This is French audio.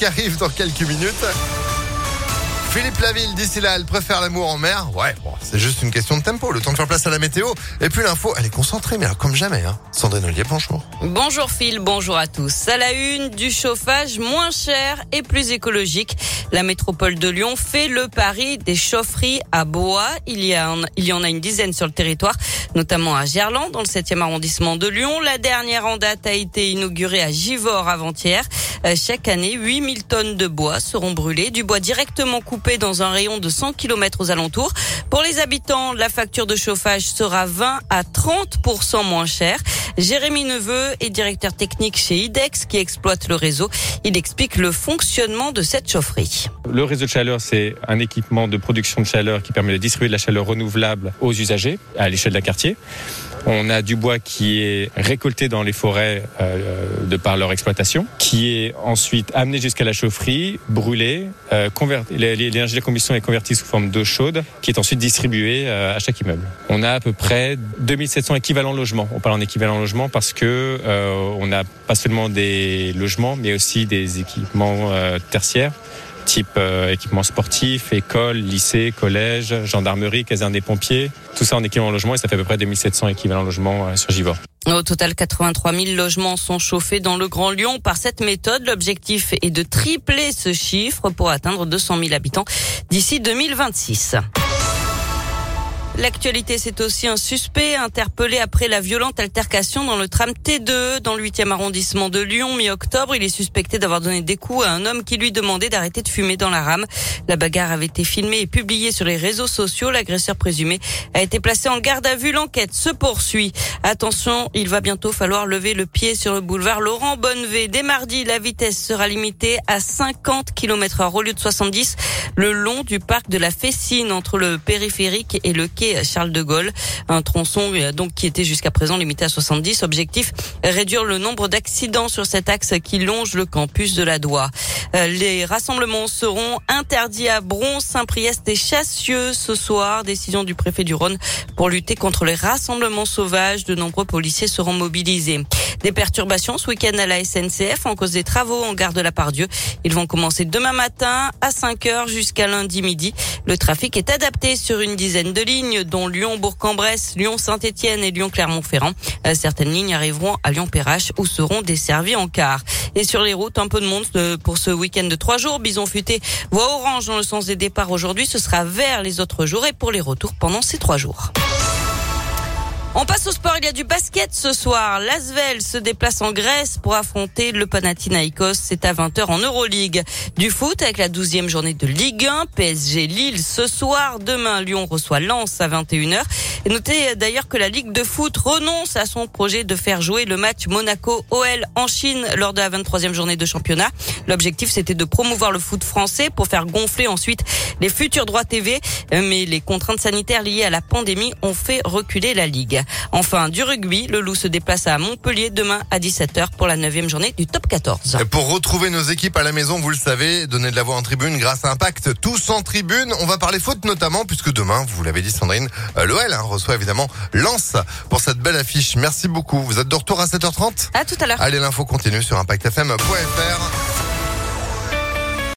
qui arrive dans quelques minutes. Philippe Laville, d'ici là, elle préfère l'amour en mer. Ouais, bon, c'est juste une question de tempo, le temps de faire place à la météo. Et puis l'info, elle est concentrée, mais alors, comme jamais. Hein. Sandrine Ollier, bonjour. Bonjour Phil, bonjour à tous. À la une, du chauffage moins cher et plus écologique. La métropole de Lyon fait le pari des chaufferies à bois. Il y, a, il y en a une dizaine sur le territoire, notamment à Gerland, dans le 7e arrondissement de Lyon. La dernière en date a été inaugurée à Givors avant-hier. Euh, chaque année, 8000 tonnes de bois seront brûlées, du bois directement coupé dans un rayon de 100 km aux alentours. Pour les habitants, la facture de chauffage sera 20 à 30% moins chère. Jérémy Neveu est directeur technique chez IDEX qui exploite le réseau. Il explique le fonctionnement de cette chaufferie. Le réseau de chaleur, c'est un équipement de production de chaleur qui permet de distribuer de la chaleur renouvelable aux usagers à l'échelle d'un quartier. On a du bois qui est récolté dans les forêts euh, de par leur exploitation, qui est ensuite amené jusqu'à la chaufferie, brûlé, euh, l'énergie de la combustion est convertie sous forme d'eau chaude, qui est ensuite distribuée euh, à chaque immeuble. On a à peu près 2700 équivalents logements. On parle en équivalent logement parce que euh, on n'a pas seulement des logements, mais aussi des équipements euh, tertiaires type euh, équipement sportif, école, lycée, collège, gendarmerie, caserne des pompiers. Tout ça en équipement logement et ça fait à peu près 2700 équivalents logements sur Givor. Au total, 83 000 logements sont chauffés dans le Grand Lyon par cette méthode. L'objectif est de tripler ce chiffre pour atteindre 200 000 habitants d'ici 2026. L'actualité, c'est aussi un suspect interpellé après la violente altercation dans le tram T2 dans le 8e arrondissement de Lyon mi-octobre. Il est suspecté d'avoir donné des coups à un homme qui lui demandait d'arrêter de fumer dans la rame. La bagarre avait été filmée et publiée sur les réseaux sociaux. L'agresseur présumé a été placé en garde à vue. L'enquête se poursuit. Attention, il va bientôt falloir lever le pied sur le boulevard Laurent Bonnevé. Dès mardi, la vitesse sera limitée à 50 km heure au lieu de 70 le long du parc de la Fessine entre le périphérique et le quai Charles de Gaulle. Un tronçon euh, donc qui était jusqu'à présent limité à 70. Objectif réduire le nombre d'accidents sur cet axe qui longe le campus de la Doua. Euh, les rassemblements seront interdits à Bron, Saint-Priest et Chassieux ce soir. Décision du préfet du Rhône pour lutter contre les rassemblements sauvages. De nombreux policiers seront mobilisés. Des perturbations ce week-end à la SNCF en cause des travaux en gare de la Pardieu. Ils vont commencer demain matin à 5 heures jusqu'à lundi midi. Le trafic est adapté sur une dizaine de lignes, dont Lyon-Bourg-en-Bresse, Lyon-Saint-Etienne et Lyon-Clermont-Ferrand. Euh, certaines lignes arriveront à Lyon-Perrache où seront desservies en car. Et sur les routes, un peu de monde euh, pour ce week-end de trois jours. Bison futé, voie orange dans le sens des départs aujourd'hui. Ce sera vert les autres jours et pour les retours pendant ces trois jours. On passe au sport. Il y a du basket ce soir. L'Asvel se déplace en Grèce pour affronter le Panathinaikos. C'est à 20h en Euroleague. Du foot avec la 12e journée de Ligue 1. PSG Lille ce soir. Demain, Lyon reçoit Lens à 21h. Notez d'ailleurs que la Ligue de foot renonce à son projet de faire jouer le match Monaco-OL en Chine lors de la 23e journée de championnat. L'objectif, c'était de promouvoir le foot français pour faire gonfler ensuite les futurs droits TV. Mais les contraintes sanitaires liées à la pandémie ont fait reculer la Ligue. Enfin, du rugby, le Loup se déplace à Montpellier demain à 17h pour la 9 journée du top 14. Et pour retrouver nos équipes à la maison, vous le savez, donner de la voix en tribune grâce à Impact, tous en tribune. On va parler foot notamment, puisque demain, vous l'avez dit Sandrine, euh, l'OL hein, reçoit évidemment Lens pour cette belle affiche. Merci beaucoup. Vous êtes de retour à 7h30 À tout à l'heure. Allez, l'info continue sur ImpactFM.fr.